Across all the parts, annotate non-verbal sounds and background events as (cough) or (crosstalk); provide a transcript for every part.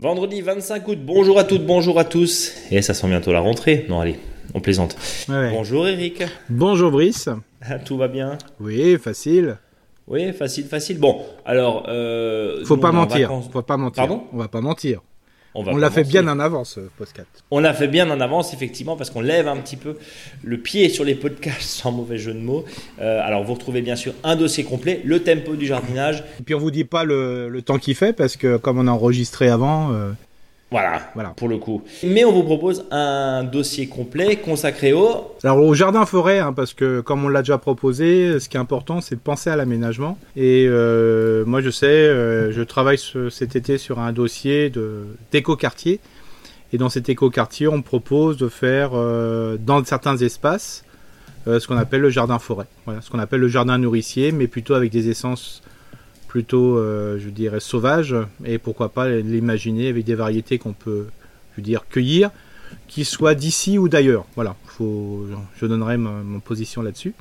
Vendredi 25 août, bonjour à toutes, bonjour à tous. Et ça sent bientôt la rentrée. Non, allez, on plaisante. Bonjour Eric. Bonjour Brice. Ah, tout va bien? Oui, facile. Oui, facile, facile. Bon, alors. Euh, Faut pas mentir. Faut pas mentir. Pardon? On va pas mentir. On, l'a fait bien en avance, ce podcast. On l'a fait bien en avance, effectivement, parce qu'on lève un petit peu le pied sur les podcasts, (laughs) sans mauvais jeu de mots. Euh, alors, vous retrouvez bien sûr un dossier complet, le tempo du jardinage. Et puis, on vous dit pas le, temps qu'il fait, parce que comme on a enregistré avant, euh, voilà, voilà, pour le coup. Mais on vous propose un dossier complet consacré au... Alors au jardin-forêt, hein, parce que comme on l'a déjà proposé, ce qui est important, c'est de penser à l'aménagement. Et euh, moi, je sais, euh, je travaille cet été sur un dossier d'éco-quartier. Et dans cet éco-quartier, on propose de faire, euh, dans certains espaces, ce qu'on appelle le jardin-forêt. Voilà, ce qu'on appelle le jardin nourricier, mais plutôt avec des essences plutôt, euh, je dirais, sauvage, et pourquoi pas l'imaginer avec des variétés qu'on peut, je veux dire, cueillir, qui soient d'ici ou d'ailleurs. Voilà, faut, je donnerai mon position là-dessus.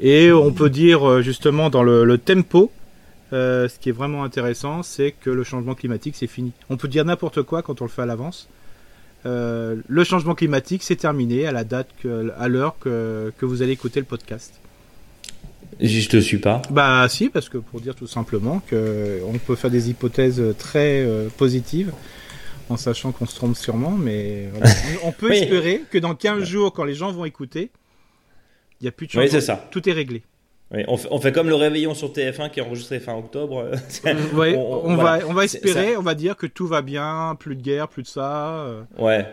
Et on peut dire euh, justement dans le, tempo, euh, ce qui est vraiment intéressant, c'est que le changement climatique, c'est fini. On peut dire n'importe quoi quand on le fait à l'avance. le changement climatique, c'est terminé à la date, à l'heure que, que vous allez écouter le podcast. Je te suis pas. Bah si, parce que pour dire tout simplement que on peut faire des hypothèses très euh, positives en sachant qu'on se trompe sûrement, mais (laughs) on peut espérer que dans 15 jours, quand les gens vont écouter, il n'y a plus de chance. Oui, c'est ça. Tout est réglé. Oui, on, fait, comme le réveillon sur TF1 qui est enregistré fin octobre. (laughs) oui, on, va, on va espérer, on va dire que tout va bien, plus de guerre, plus de ça. Euh. Ouais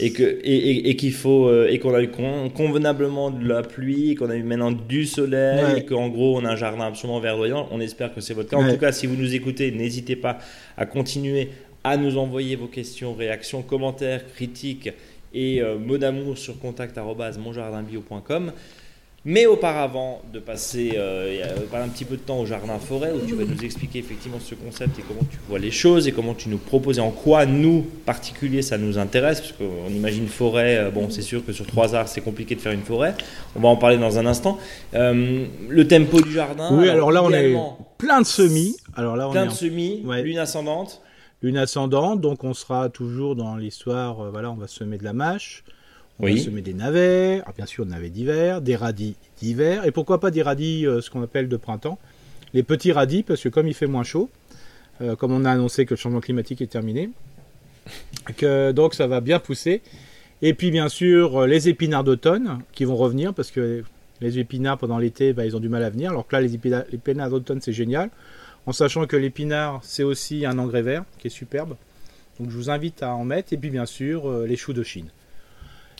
et que et, qu'il faut euh, et qu'on a eu convenablement de la pluie, qu'on a eu maintenant du soleil, et qu'en gros on a un jardin absolument verdoyant. On espère que c'est votre cas. En tout cas, si vous nous écoutez, n'hésitez pas à continuer à nous envoyer vos questions, réactions, commentaires, critiques et euh, mots d'amour sur contact@monjardinbio.com. Mais auparavant de passer euh, un petit peu de temps au jardin forêt, où tu vas nous expliquer effectivement ce concept et comment tu vois les choses et comment tu nous proposes et en quoi nous, particuliers, ça nous intéresse, parce qu'on imagine forêt, euh, bon c'est sûr que sur trois arts c'est compliqué de faire une forêt, on va en parler dans un instant. Euh, le tempo du jardin. Oui, alors, là on est plein de semis. Alors là on plein de semis, lune ascendante. Lune ascendante, donc on sera toujours dans l'histoire, voilà, on va semer de la mâche. On oui. va semer des navets, bien sûr des navets d'hiver, des radis d'hiver, et pourquoi pas des radis, euh, ce qu'on appelle de printemps. Les petits radis, parce que comme il fait moins chaud, euh, comme on a annoncé que le changement climatique est terminé, que, donc ça va bien pousser. Et puis bien sûr euh, les épinards d'automne qui vont revenir, parce que les épinards pendant l'été, bah, ils ont du mal à venir, alors que là les épinards d'automne c'est génial, en sachant que l'épinard c'est aussi un engrais vert qui est superbe. Donc je vous invite à en mettre, et puis bien sûr les choux de Chine.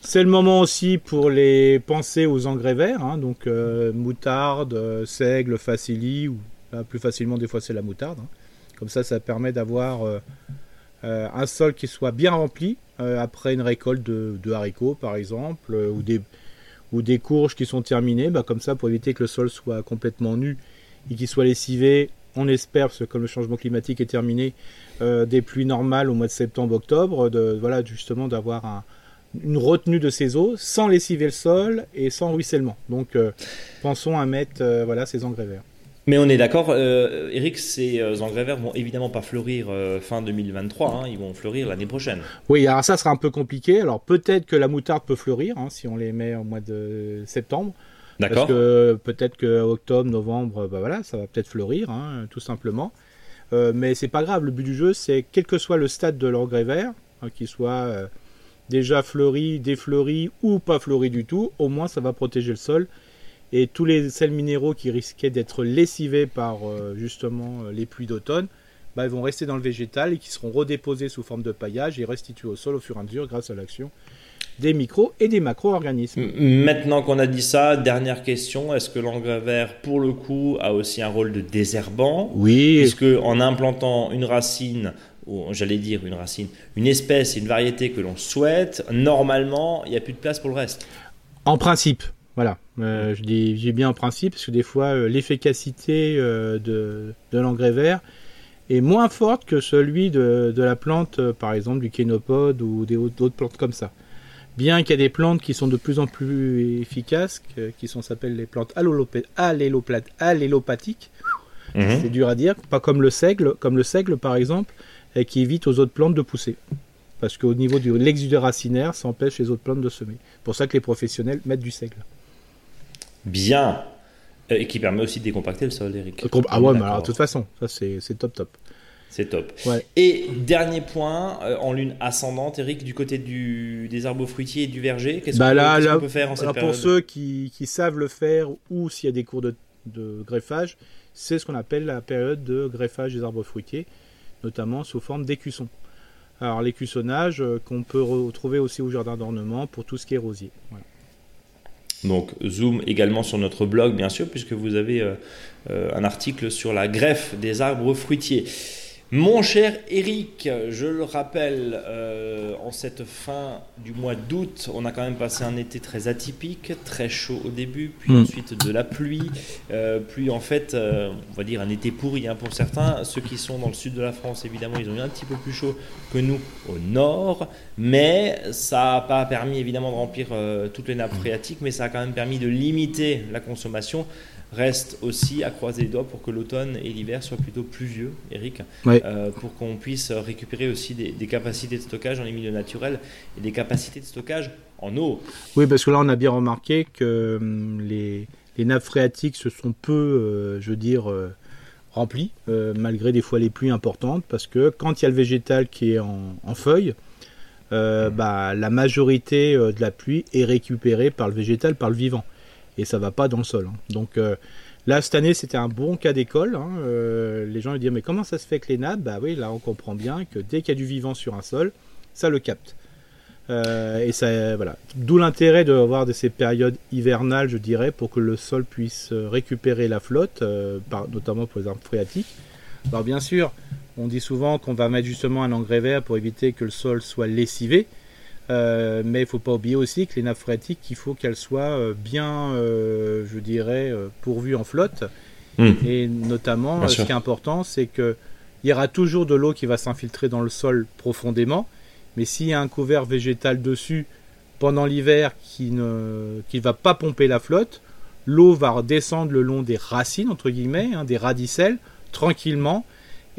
C'est le moment aussi pour les penser aux engrais verts, hein, donc euh, moutarde, euh, seigle, facili, ou plus facilement des fois c'est la moutarde. Hein. Comme ça, ça permet d'avoir euh, un sol qui soit bien rempli après une récolte de, haricots par exemple, ou, des, ou des courges qui sont terminées, bah, comme ça pour éviter que le sol soit complètement nu et qu'il soit lessivé. On espère, parce que comme le changement climatique est terminé, des pluies normales au mois de septembre-octobre, voilà, justement d'avoir un, une retenue de ces eaux sans lessiver le sol et sans ruissellement. Donc euh, pensons à mettre euh, voilà, ces engrais verts. Mais on est d'accord, euh, Eric, ces engrais verts vont évidemment pas fleurir fin 2023, hein, ils vont fleurir l'année prochaine. Oui, alors ça sera un peu compliqué. Alors peut-être que la moutarde peut fleurir hein, si on les met au mois de septembre. D'accord. Parce que peut-être que octobre, novembre, bah voilà, ça va peut-être fleurir, hein, tout simplement. mais c'est pas grave. Le but du jeu, c'est quel que soit le stade de l'engrais vert, qu'il soit déjà fleuri, défleuri ou pas fleuri du tout, au moins ça va protéger le sol. Et tous les sels minéraux qui risquaient d'être lessivés par euh, justement euh, les pluies d'automne, bah, ils vont rester dans le végétal et qui seront redéposés sous forme de paillage et restitués au sol au fur et à mesure grâce à l'action des micros et des macro-organismes. Maintenant qu'on a dit ça, dernière question, est-ce que l'engrais vert, pour le coup, a aussi un rôle de désherbant? Oui. Puisque en implantant une racine j'allais dire une racine, une espèce et une variété que l'on souhaite, normalement, il n'y a plus de place pour le reste. En principe, voilà. Euh, je dis bien en principe, parce que des fois, euh, l'efficacité euh, de, l'engrais vert est moins forte que celui de, la plante, par exemple du kénopode ou d'autres plantes comme ça. bien qu'il y ait des plantes qui sont de plus en plus efficaces, qui sont s'appellent les plantes allélopathiques. Mhm. C'est dur à dire, pas comme le seigle, comme le seigle par exemple, et qui évite aux autres plantes de pousser. Parce qu'au niveau de l'exude racinaire, ça empêche les autres plantes de semer. C'est pour ça que les professionnels mettent du seigle. Bien. Et qui permet aussi de décompacter le sol, Eric. Ah ouais, mais alors de toute façon, ça c'est top top. C'est top. Et dernier point, euh, en lune ascendante, Eric, du côté du, des arbres fruitiers et du verger, qu'est-ce bah qu'on peut faire en cette Pour ceux qui, qui, savent le faire ou s'il y a des cours de, de greffage, c'est ce qu'on appelle la période de greffage des arbres fruitiers, notamment sous forme d'écussons. Alors l'écussonnage euh, qu'on peut retrouver aussi au jardin d'ornement pour tout ce qui est rosier. Donc zoom également sur notre blog bien sûr puisque vous avez euh, un article sur la greffe des arbres fruitiers. Mon cher Eric, je le rappelle, euh, en cette fin du mois d'août, on a quand même passé un été très atypique, très chaud au début, puis mm. ensuite de la pluie, euh, puis en fait, euh, on va dire un été pourri hein, pour certains. Ceux qui sont dans le sud de la France, évidemment, ils ont eu un petit peu plus chaud que nous au nord, mais ça n'a pas permis évidemment de remplir toutes les nappes phréatiques, mais ça a quand même permis de limiter la consommation reste aussi à croiser les doigts pour que l'automne et l'hiver soient plutôt pluvieux, Eric, euh, pour qu'on puisse récupérer aussi des, capacités de stockage dans les milieux naturels et des capacités de stockage en eau. Oui, parce que là, on a bien remarqué que hum, les, nappes phréatiques se sont peu, euh, je veux dire, euh, remplies, malgré des fois les pluies importantes, parce que quand il y a le végétal qui est en, en feuilles, mmh. bah, la majorité de la pluie est récupérée par le végétal, par le vivant et ça va pas dans le sol. Hein. Donc euh, là, cette année, c'était un bon cas d'école. Hein. Euh, les gens me disent mais comment ça se fait que les nappes Bah oui, là, on comprend bien que dès qu'il y a du vivant sur un sol, ça le capte. Euh, et ça, voilà. D'où l'intérêt d'avoir de ces périodes hivernales, je dirais, pour que le sol puisse récupérer la flotte, notamment pour les arbres phréatiques. Alors bien sûr, on dit souvent qu'on va mettre justement un engrais vert pour éviter que le sol soit lessivé. Euh, mais il ne faut pas oublier aussi que les nappes phréatiques, il faut qu'elles soient euh, bien, euh, je dirais, pourvues en flotte. Hmm. Et notamment, ce qui est important, c'est qu'il y aura toujours de l'eau qui va s'infiltrer dans le sol profondément. Mais s'il y a un couvert végétal dessus pendant l'hiver qui ne qui va pas pomper la flotte, l'eau va descendre le long des racines, entre guillemets, hein, des radicelles, tranquillement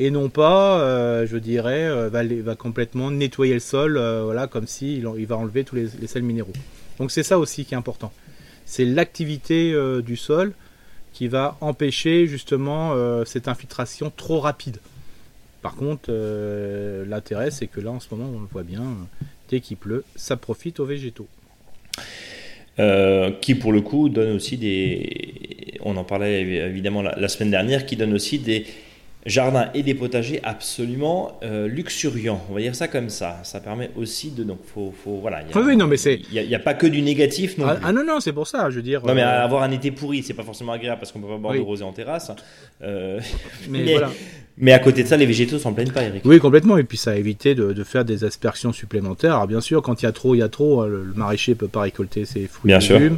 et non pas, euh, je dirais, euh, va, complètement nettoyer le sol, euh, voilà, comme si il, va enlever tous les, sels minéraux. Donc c'est ça aussi qui est important. C'est l'activité du sol qui va empêcher justement cette infiltration trop rapide. Par contre, l'intérêt, c'est que là, en ce moment, on le voit bien, dès qu'il pleut, ça profite aux végétaux. qui pour le coup donne aussi des, on en parlait évidemment la semaine dernière, qui donne aussi des, jardin et des potagers absolument euh, luxuriants. On va dire ça comme ça. Ça permet aussi de donc faut, faut voilà. oui, non mais c'est il n'y a, pas que du négatif non ah, ah, non non c'est pour ça je veux dire. Non mais euh, avoir un été pourri c'est pas forcément agréable parce qu'on peut pas boire de rosé en terrasse. Euh, (laughs) mais, voilà. mais, à côté de ça les végétaux s'en plaignent pas Eric. Oui complètement et puis ça a évité de, de, faire des aspersions supplémentaires. Alors bien sûr quand il y a trop il y a trop le, maraîcher peut pas récolter ses fruits et légumes.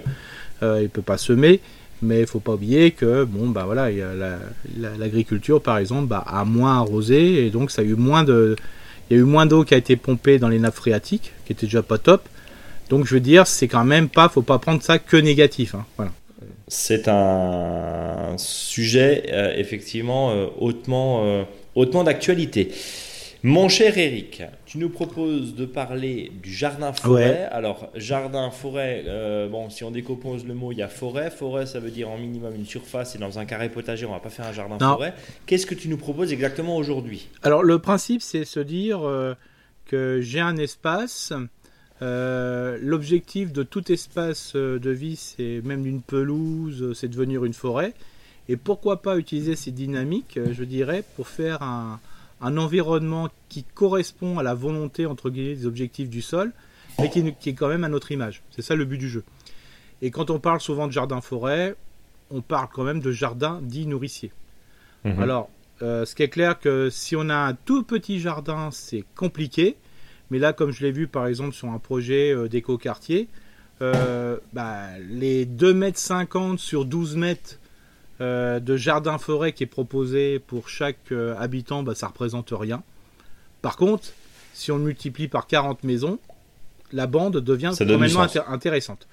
Il peut pas semer. Mais il faut pas oublier que bon bah voilà, l'agriculture par exemple bah, a moins arrosé et donc ça a eu moins de, il y a eu moins d'eau qui a été pompée dans les nappes phréatiques, qui était déjà pas top. Donc je veux dire, c'est quand même pas, faut pas prendre ça que négatif. Hein. voilà. C'est un sujet euh, effectivement euh, hautement, euh, hautement d'actualité. Mon cher Eric, tu nous proposes de parler du jardin-forêt. Alors, jardin-forêt, euh, bon, si on décompose le mot, il y a forêt. Forêt, ça veut dire en minimum une surface et dans un carré potager, on va pas faire un jardin-forêt. Qu'est-ce que tu nous proposes exactement aujourd'hui? Alors, le principe, c'est se dire euh, que j'ai un espace. Euh, l'objectif de tout espace de vie, c'est même d'une pelouse, c'est devenir une forêt. Et pourquoi pas utiliser ces dynamiques, je dirais, pour faire un, un environnement qui correspond à la volonté, entre guillemets, des objectifs du sol, mais qui, est quand même à notre image. C'est ça le but du jeu. Et quand on parle souvent de jardin-forêt, on parle quand même de jardin dit nourricier. Mhm. Alors, euh, ce qui est clair que si on a un tout petit jardin, c'est compliqué. Mais là, comme je l'ai vu par exemple sur un projet euh, d'éco-quartier, euh, bah, les 2,50 m sur 12 mètres euh, de jardin-forêt qui est proposé pour chaque euh, habitant, bah, ça représente rien. Par contre, si on multiplie par 40 maisons, la bande devient vraiment intéressante.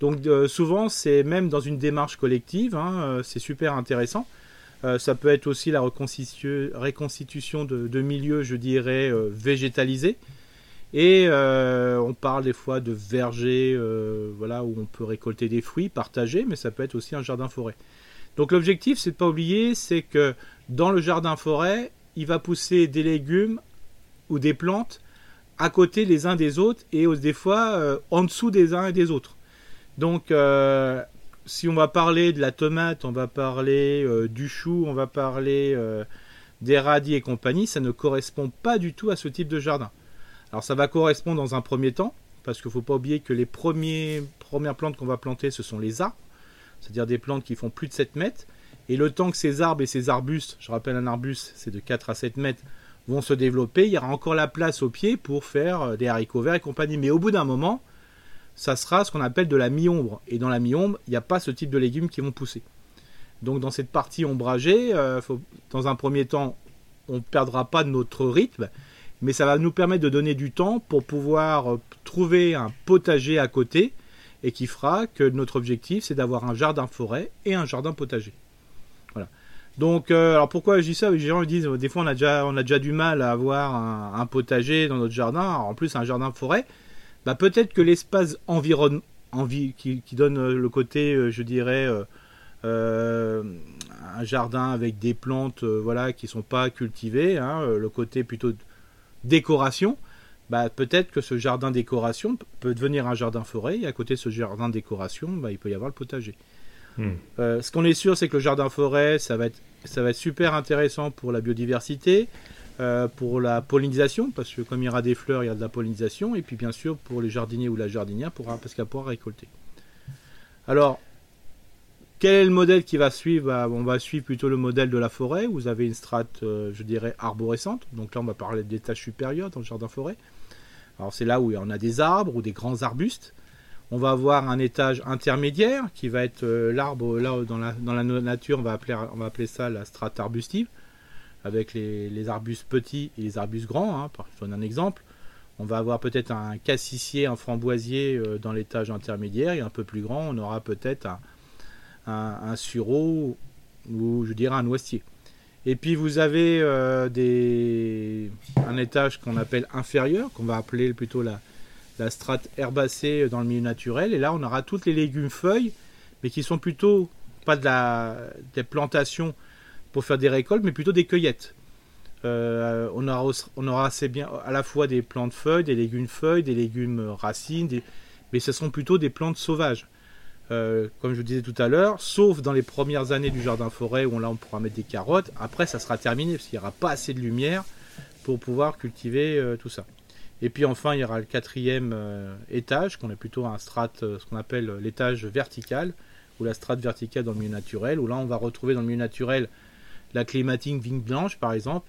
Donc souvent, c'est même dans une démarche collective, hein, c'est super intéressant. ça peut être aussi la reconstitution de, de milieux, je dirais, végétalisés. Et euh, on parle des fois de vergers euh, voilà, où on peut récolter des fruits, partager, mais ça peut être aussi un jardin-forêt. Donc l'objectif, c'est de pas oublier, c'est que dans le jardin-forêt, il va pousser des légumes ou des plantes à côté les uns des autres et des fois euh, en dessous des uns et des autres. Donc si on va parler de la tomate, on va parler du chou, on va parler des radis et compagnie, ça ne correspond pas du tout à ce type de jardin. Alors ça va correspondre dans un premier temps, parce qu'il ne faut pas oublier que les premières plantes qu'on va planter, ce sont les arbres, c'est-à-dire des plantes qui font plus de 7 mètres. Et le temps que ces arbres et ces arbustes, je rappelle un arbuste, c'est de 4 à 7 mètres, vont se développer, il y aura encore la place au pied pour faire euh, des haricots verts et compagnie. Mais au bout d'un moment, ça sera ce qu'on appelle de la mi-ombre. Et dans la mi-ombre, il n'y a pas ce type de légumes qui vont pousser. Donc dans cette partie ombragée, euh, dans un premier temps, on ne perdra pas notre rythme, mais ça va nous permettre de donner du temps pour pouvoir euh, trouver un potager à côté et qui fera que notre objectif c'est d'avoir un jardin forêt et un jardin potager. Voilà. Donc, euh, alors pourquoi je dis ça? Les gens me disent des fois on a déjà, du mal à avoir un, potager dans notre jardin, en plus un jardin forêt. Bah, peut-être que l'espace environnement qui, donne euh, le côté, je dirais, un jardin avec des plantes, voilà, qui sont pas cultivées, hein, le côté plutôt décoration, bah, peut-être que ce jardin décoration peut devenir un jardin forêt, et à côté de ce jardin décoration, bah, il peut y avoir le potager. Hmm. Euh, ce qu'on est sûr, c'est que le jardin forêt, ça va, être, ça va être super intéressant pour la biodiversité, euh, pour la pollinisation, parce que comme il y aura des fleurs, il y a de la pollinisation, et puis bien sûr pour les jardiniers ou la jardinière, pour, parce qu'elle pourra récolter. Alors, quel est le modèle qui va suivre bah, On va suivre plutôt le modèle de la forêt. Vous avez une strate, euh, je dirais, arborescente. Donc là, on va parler des tâches supérieures dans le jardin forêt. Alors c'est là où on a des arbres ou des grands arbustes. On va avoir un étage intermédiaire qui va être euh, l'arbre, là dans la, dans la, nature, on va, appeler, ça la strate arbustive, avec les, arbustes petits et les arbustes grands. Hein, je donne un exemple. On va avoir peut-être un cassissier, un framboisier euh, dans l'étage intermédiaire, et un peu plus grand, on aura peut-être un, sureau ou je dirais un noisetier. Et puis vous avez euh, des, un étage qu'on appelle inférieur, qu'on va appeler plutôt la, la strate herbacée dans le milieu naturel. Et là, on aura toutes les légumes feuilles, mais qui sont plutôt pas de la, des plantations pour faire des récoltes, mais plutôt des cueillettes. Euh, on, aura, on aura assez bien à la fois des plantes feuilles, des légumes feuilles, des légumes racines, mais ce sont plutôt des plantes sauvages. Euh, comme je vous disais tout à l'heure, sauf dans les premières années du jardin forêt où là on pourra mettre des carottes. Après, ça sera terminé parce qu'il n'y aura pas assez de lumière pour pouvoir cultiver euh, tout ça. Et puis enfin, il y aura le quatrième euh, étage, qu'on est plutôt un strate, ce qu'on appelle l'étage vertical, ou la strate verticale dans le milieu naturel, où là on va retrouver dans le milieu naturel la clématine vigne blanche par exemple.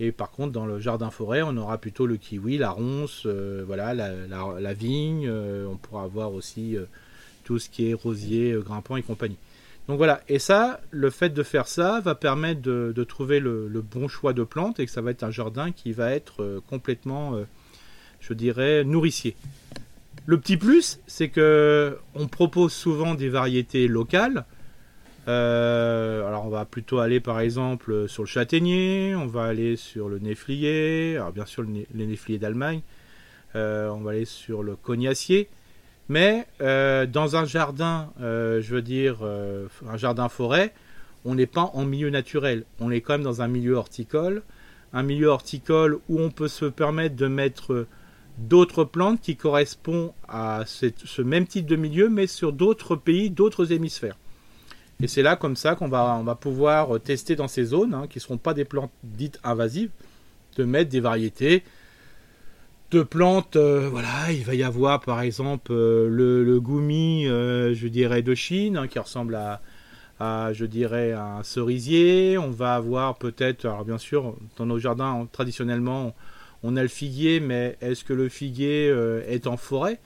Et par contre, dans le jardin forêt, on aura plutôt le kiwi, la ronce, voilà, la vigne. on pourra avoir aussi tout ce qui est rosier, euh, grimpant et compagnie. Donc voilà, et ça, le fait de faire ça va permettre de, trouver le, bon choix de plantes et que ça va être un jardin qui va être euh, complètement, euh, je dirais, nourricier. Le petit plus, c'est que on propose souvent des variétés locales. alors on va plutôt aller par exemple sur le châtaignier, on va aller sur le néflier, alors bien sûr le, néflier d'Allemagne, on va aller sur le cognacier. Mais euh, dans un jardin, euh, je veux dire, euh, un jardin forêt, on n'est pas en milieu naturel. On est quand même dans un milieu horticole. Un milieu horticole où on peut se permettre de mettre d'autres plantes qui correspondent à ce même type de milieu, mais sur d'autres pays, d'autres hémisphères. Et c'est là comme ça qu'on va, on va pouvoir tester dans ces zones, hein, qui ne seront pas des plantes dites invasives, de mettre des variétés de plantes, euh, voilà, il va y avoir par exemple euh, le, le goumi, euh, je dirais de Chine, hein, qui ressemble à, je dirais, à un cerisier. On va avoir peut-être, alors bien sûr, dans nos jardins, traditionnellement, on a le figuier, mais est-ce que le figuier est en forêt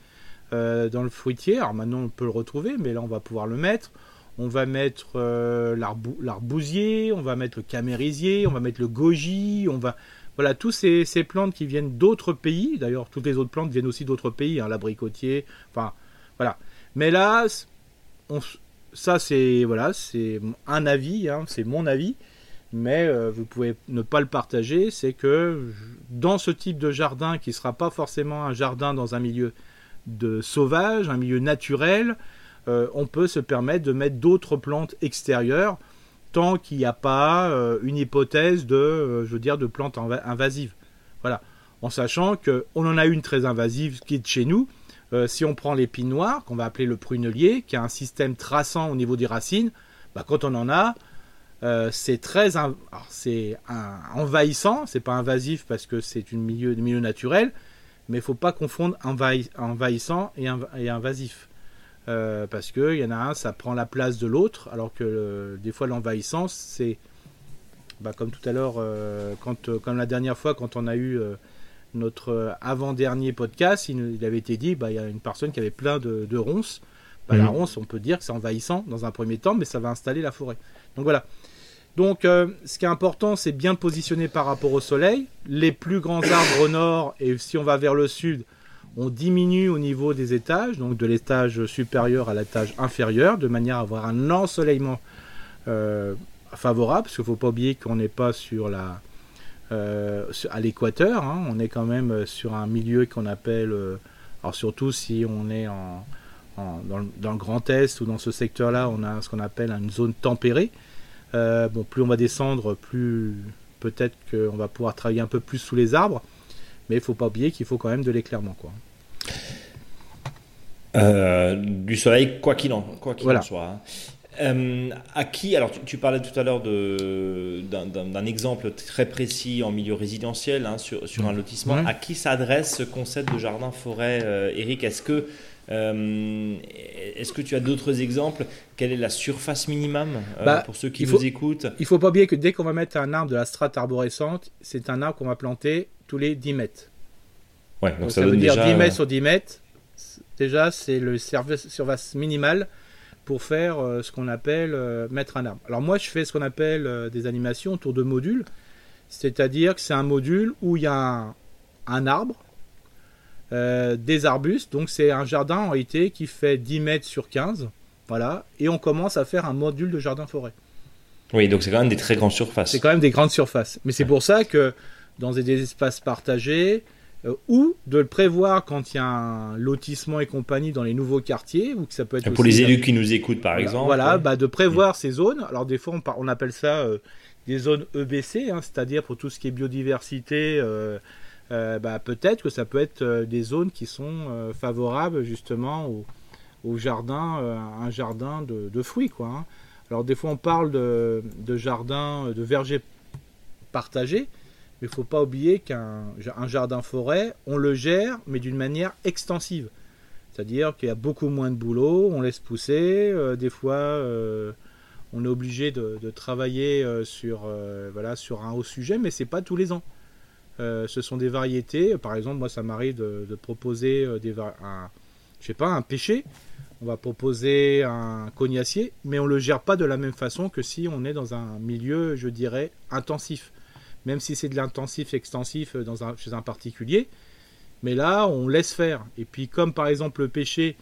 dans le fruitier? Alors maintenant, on peut le retrouver, mais là, on va pouvoir le mettre. On va mettre l'arbousier, on va mettre le camérisier, on va mettre le goji, on va voilà, tous ces, plantes qui viennent d'autres pays, d'ailleurs, toutes les autres plantes viennent aussi d'autres pays, hein, l'abricotier, enfin, voilà. Mais là, ça, c'est voilà, un avis, hein, c'est mon avis, mais euh, vous pouvez ne pas le partager. C'est que dans ce type de jardin, qui ne sera pas forcément un jardin dans un milieu de sauvage, un milieu naturel, euh, on peut se permettre de mettre d'autres plantes extérieures tant qu'il n'y a pas euh, une hypothèse de, euh, je veux dire, de plantes invasives. Voilà. En sachant qu'on en a une très invasive qui est de chez nous. Euh, si on prend l'épine noire, qu'on va appeler le prunelier, qui a un système traçant au niveau des racines, bah, quand on en a, c'est très c'est envahissant, c'est pas invasif parce que c'est un milieu, milieu naturel, mais il faut pas confondre envahissant et invasif. Euh, parce qu'il y en a un, ça prend la place de l'autre, alors que des fois l'envahissance, c'est bah, comme tout à l'heure, euh, quand, euh, comme la dernière fois, quand on a eu notre avant-dernier podcast, il, avait été dit, bah, il y a une personne qui avait plein de, ronces. Bah, La mhm. ronce, on peut dire que c'est envahissant dans un premier temps, mais ça va installer la forêt. Donc voilà. Donc, ce qui est important, c'est bien positionner par rapport au soleil. Les plus grands arbres au nord, et si on va vers le sud, on diminue au niveau des étages, donc de l'étage supérieur à l'étage inférieur, de manière à avoir un ensoleillement euh, favorable, parce qu'il ne faut pas oublier qu'on n'est pas sur la, euh, à l'équateur, hein. on est quand même sur un milieu qu'on appelle, euh, alors surtout si on est en, dans, le, Grand Est ou dans ce secteur-là, on a ce qu'on appelle une zone tempérée. bon, plus on va descendre, plus peut-être qu'on va pouvoir travailler un peu plus sous les arbres. Mais il faut pas oublier qu'il faut quand même de l'éclairement. Euh, du soleil, quoi qu'il en, quoi qu'il en soit. Hein. Euh, à qui Alors, tu, parlais tout à l'heure d'un exemple très précis en milieu résidentiel hein, sur, sur, un lotissement. À qui s'adresse ce concept de jardin-forêt, euh, Eric? Est-ce que, est que tu as d'autres exemples? Quelle est la surface minimum bah, pour ceux qui nous écoutent? Il ne faut pas oublier que dès qu'on va mettre un arbre de la strate arborescente, c'est un arbre qu'on va planter tous les 10 mètres. Ouais, donc, ça, veut dire 10 mètres sur 10 mètres. Déjà, c'est le surface minimale pour faire euh, ce qu'on appelle euh, mettre un arbre. Alors moi, je fais ce qu'on appelle euh, des animations autour de modules. C'est-à-dire que c'est un module où il y a un, arbre, des arbustes. Donc c'est un jardin en réalité qui fait 10 mètres sur 15. Voilà. Et on commence à faire un module de jardin-forêt. Oui, donc c'est quand même des très grandes surfaces. C'est quand même des grandes surfaces. Mais c'est pour ça que dans des espaces partagés, euh, ou de le prévoir quand il y a un lotissement et compagnie dans les nouveaux quartiers, ou que ça peut être pour les élus qui nous écoutent par exemple. Voilà, bah, de prévoir mm. ces zones. Alors des fois on, appelle ça euh, des zones EBC, hein, c'est-à-dire pour tout ce qui est biodiversité. Euh, bah, peut-être que ça peut être des zones qui sont favorables justement au, jardin, un jardin de, fruits quoi. Hein. Alors des fois on parle de, de jardin, de verger partagé il ne faut pas oublier qu'un jardin-forêt, on le gère, mais d'une manière extensive. C'est-à-dire qu'il y a beaucoup moins de boulot, on laisse pousser. Euh, des fois, euh, on est obligé de, travailler euh, sur, un haut sujet, mais c'est pas tous les ans. ce sont des variétés. Par exemple, moi, ça m'arrive de, proposer un, je pas, un pêcher. On va proposer un cognacier, mais on le gère pas de la même façon que si on est dans un milieu, je dirais, intensif même si c'est de l'intensif extensif euh, dans un, chez un particulier. Mais là, on laisse faire. Et puis, comme par exemple le pêcher,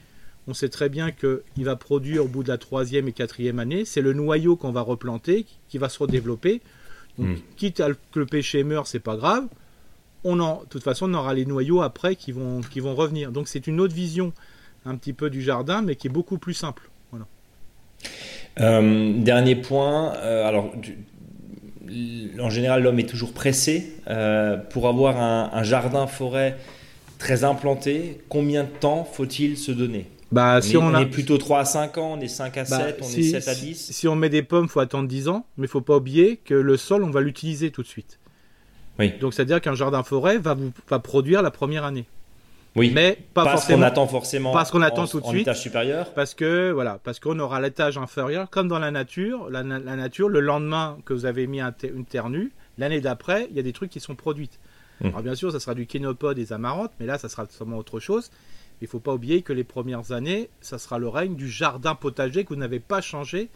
on sait très bien qu'il va produire au bout de la troisième et quatrième année. C'est le noyau qu'on va replanter qui va se redévelopper. Donc, hmm. quitte à que le pêcher meure, c'est pas grave. On en, de toute façon, on aura les noyaux après qui vont, qui vont revenir. Donc, c'est une autre vision un petit peu du jardin, mais qui est beaucoup plus simple. Voilà. Euh, dernier point, euh, alors en général, l'homme est toujours pressé. Euh, pour avoir un, jardin-forêt très implanté, combien de temps faut-il se donner? Bah, on, si on, est plutôt 3 à 5 ans, on est 5 à 7, bah, on est 7 à 10. Si, on met des pommes, il faut attendre 10 ans, mais il faut pas oublier que le sol, on va l'utiliser tout de suite. Oui. Donc, c'est-à-dire qu'un jardin-forêt va, va produire la première année. Oui, mais pas parce qu'on attend forcément parce qu'on attend tout de suite étage supérieur. Parce que voilà, parce qu'on aura l'étage inférieur comme dans la nature. La, nature, le lendemain que vous avez mis une terre nue, l'année d'après, il y a des trucs qui sont produits. Hmm. Alors bien sûr, ça sera du kénopode, des amarantes, mais là, ça sera sûrement autre chose. Il faut pas oublier que les premières années, ça sera le règne du jardin potager que vous n'avez pas changé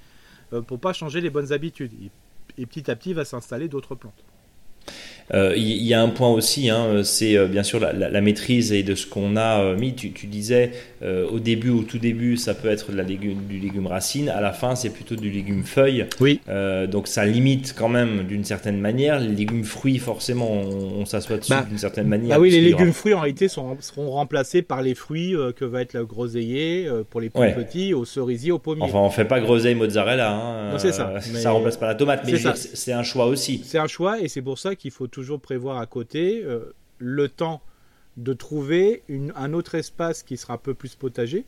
euh, pour pas changer les bonnes habitudes. Et, et petit à petit, va s'installer d'autres plantes. Euh, il y, a un point aussi, hein, c'est euh, bien sûr la, maîtrise et de ce qu'on a euh, mis. Tu, disais au début, au tout début, ça peut être de la légume, du légume racine. À la fin, c'est plutôt du légume feuille. Oui. donc ça limite quand même d'une certaine manière. Les légumes fruits, forcément, on, s'assoit dessus bah, d'une certaine manière. Ah oui, les légumes fruits en réalité seront remplacés par les fruits que va être le groseillier pour les plus petits, au cerisier, au pommier. Enfin, on fait pas groseille mozzarella. Hein, c'est ça. ça remplace pas la tomate, mais c'est un choix aussi. C'est un choix et c'est pour ça qu'il faut toujours prévoir à côté euh, le temps de trouver un autre espace qui sera un peu plus potager,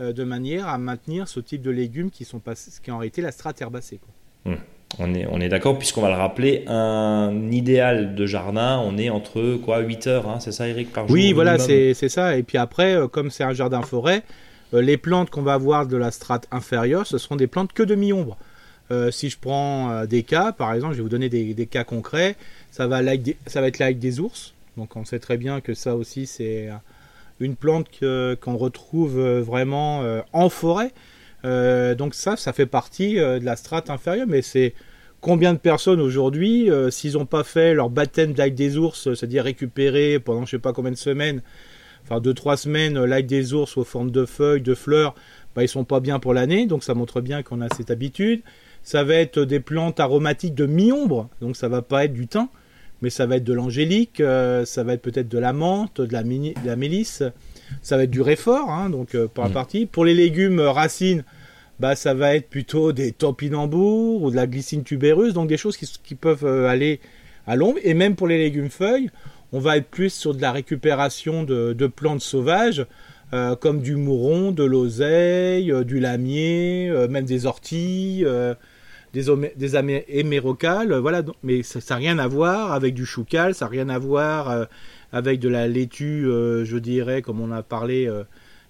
euh, de manière à maintenir ce type de légumes qui sont pas, qui en réalité la strate herbacée. Hum. On est, on est d'accord, puisqu'on va le rappeler, un idéal de jardin, on est entre quoi 8 heures, hein, c'est ça Eric par jour Oui, voilà, c'est ça. Et puis après, euh, comme c'est un jardin forêt, les plantes qu'on va avoir de la strate inférieure, ce seront des plantes que de mi-ombre. si je prends des cas, par exemple, je vais vous donner des, cas concrets. Ça va, être like des ours. Donc on sait très bien que ça aussi c'est une plante qu'on retrouve euh, vraiment euh, en forêt. Euh, donc ça, ça fait partie de la strate inférieure. Mais c'est combien de personnes aujourd'hui, s'ils n'ont pas fait leur baptême d'aigle des ours, c'est-à-dire récupérer pendant je sais pas combien de semaines, enfin deux trois semaines, l'ail des ours aux formes de feuilles, de fleurs, bah, ils sont pas bien pour l'année. Donc ça montre bien qu'on a cette habitude. Ça va être des plantes aromatiques de mi-ombre, donc ça va pas être du thym mais ça va être de l'angélique, euh, ça va être peut-être de la menthe, de la, la mélisse, ça va être du réfort, hein, donc euh, pour la mm. partie. Pour les légumes racines, bah, ça va être plutôt des topinambours ou de la glycine tubéreuse, donc des choses qui, peuvent euh, aller à l'ombre. Et même pour les légumes feuilles, on va être plus sur de la récupération de, plantes sauvages, comme du mouron, de l'oseille, du lamier, même des orties des, des hémérocales, voilà, mais ça n'a rien à voir avec du choucal, ça n'a rien à voir euh, avec de la laitue, euh, je dirais, comme on a parlé euh,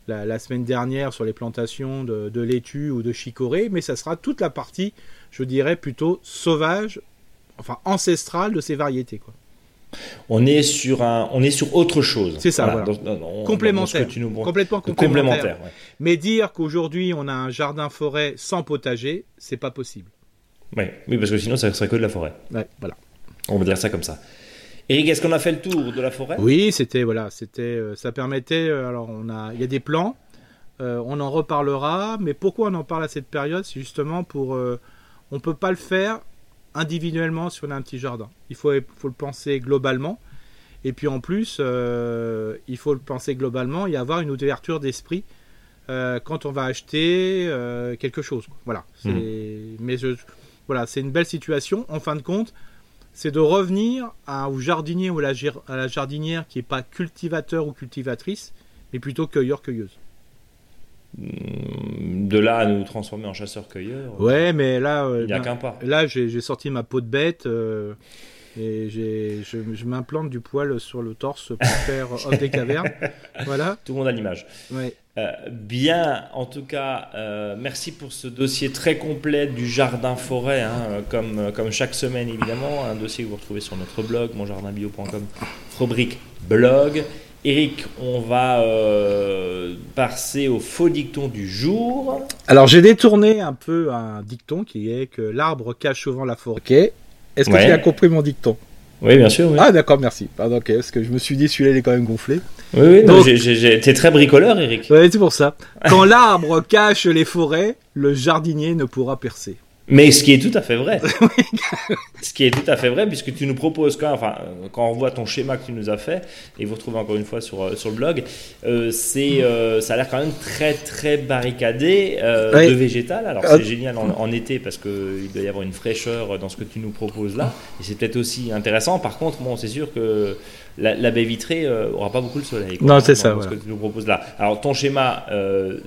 la, semaine dernière sur les plantations de, laitue ou de chicorée, mais ça sera toute la partie, je dirais, plutôt sauvage, enfin ancestrale de ces variétés. Quoi. On est sur un, on est sur autre chose. C'est ça, voilà. complémentaire, complètement complémentaire. Mais dire qu'aujourd'hui on a un jardin forêt sans potager, c'est pas possible. Oui, parce que sinon, ça serait que de la forêt. voilà. On va dire ça comme ça. Eric, est-ce qu'on a fait le tour de la forêt? Oui, c'était voilà, c'était, euh, ça permettait. Euh, alors, on a, il y a des plans. Euh, on en reparlera, mais pourquoi on en parle à cette période? C'est justement pour, on peut pas le faire individuellement si on a un petit jardin. Il faut, faut le penser globalement. Et puis en plus, il faut le penser globalement et avoir une ouverture d'esprit quand on va acheter quelque chose. Voilà. Hmm. Mais je, voilà, c'est une belle situation. En fin de compte, c'est de revenir au jardinier ou à la, jardinière qui n'est pas cultivateur ou cultivatrice, mais plutôt cueilleur-cueilleuse. Hmm, de là à nous transformer en chasseur-cueilleur. Ouais, mais là, euh, il n'y a qu'un pas. Là, j'ai sorti ma peau de bête. Euh, et je, je m'implante du poil sur le torse pour faire (laughs) homme des cavernes. Voilà. Tout le monde a l'image. Ouais. Euh, bien, en tout cas, euh, merci pour ce dossier très complet du jardin forêt, hein, comme, comme chaque semaine évidemment, un dossier que vous retrouvez sur notre blog, monjardinbio.com, rubrique blog. Eric, on va euh, passer au faux dicton du jour. Alors j'ai détourné un peu un dicton qui est que l'arbre cache souvent la forêt. Est-ce que tu as compris mon dicton? Oui, bien sûr. Ah d'accord, merci. Pardon, parce que je me suis dit celui-là il est quand même gonflé. Oui, oui. T'es très bricoleur, Eric. Oui, c'est pour ça. Quand l'arbre (laughs) cache les forêts, le jardinier ne pourra percer. Mais ce qui est tout à fait vrai. (laughs) ce qui est tout à fait vrai, puisque tu nous proposes quand, enfin, quand on voit ton schéma que tu nous as fait, et vous retrouvez encore une fois sur, euh, sur le blog, euh, c'est, euh, ça a l'air quand même très très barricadé de végétal. Alors c'est génial en, été parce qu'il doit y avoir une fraîcheur dans ce que tu nous proposes là, et c'est peut-être aussi intéressant. Par contre, bon, c'est sûr que la, baie vitrée aura pas beaucoup de soleil. non, c'est ça. Ce que tu nous proposes là. Alors ton schéma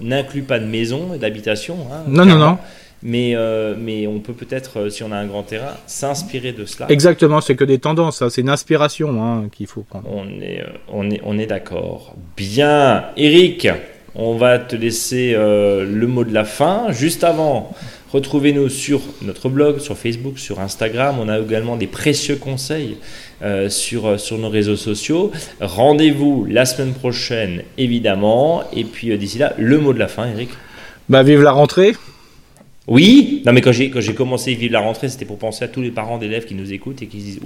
n'inclut pas de maison et d'habitation. Hein, non, non, non. Mais, euh, mais on peut peut-être, euh, si on a un grand terrain, s'inspirer de cela. Exactement, c'est que des tendances, hein. c'est une inspiration hein, qu'il faut prendre. On est, euh, on est, on est d'accord. Bien, Eric, on va te laisser le mot de la fin. Juste avant, retrouvez-nous sur notre blog, sur Facebook, sur Instagram. On a également des précieux conseils sur, sur nos réseaux sociaux. Rendez-vous la semaine prochaine, évidemment. Et puis d'ici là, le mot de la fin, Eric. Bah, vive la rentrée! Oui, non mais quand j'ai quand j'ai commencé à vivre la rentrée, c'était pour penser à tous les parents d'élèves qui nous écoutent et qui disent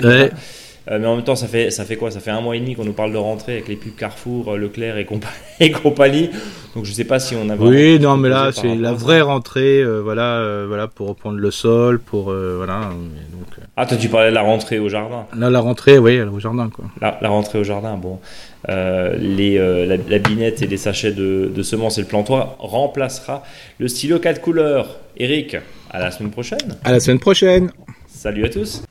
Euh, mais en même temps, ça fait, ça fait quoi? Ça fait un mois et demi qu'on nous parle de rentrée avec les pubs Carrefour, Leclerc et, (laughs) et compagnie. Donc je sais pas si on a Oui, non, mais là, c'est la vraie rentrée, voilà, voilà, pour reprendre le sol, pour. voilà. Donc, ah, toi, tu parlais de la rentrée au jardin Là, la rentrée, oui, au jardin, quoi. La, rentrée au jardin, bon. les, la, la, binette et les sachets de, de semences et le plantoir remplacera le stylo 4 couleurs. Eric, à la semaine prochaine. À la semaine prochaine. Salut à tous.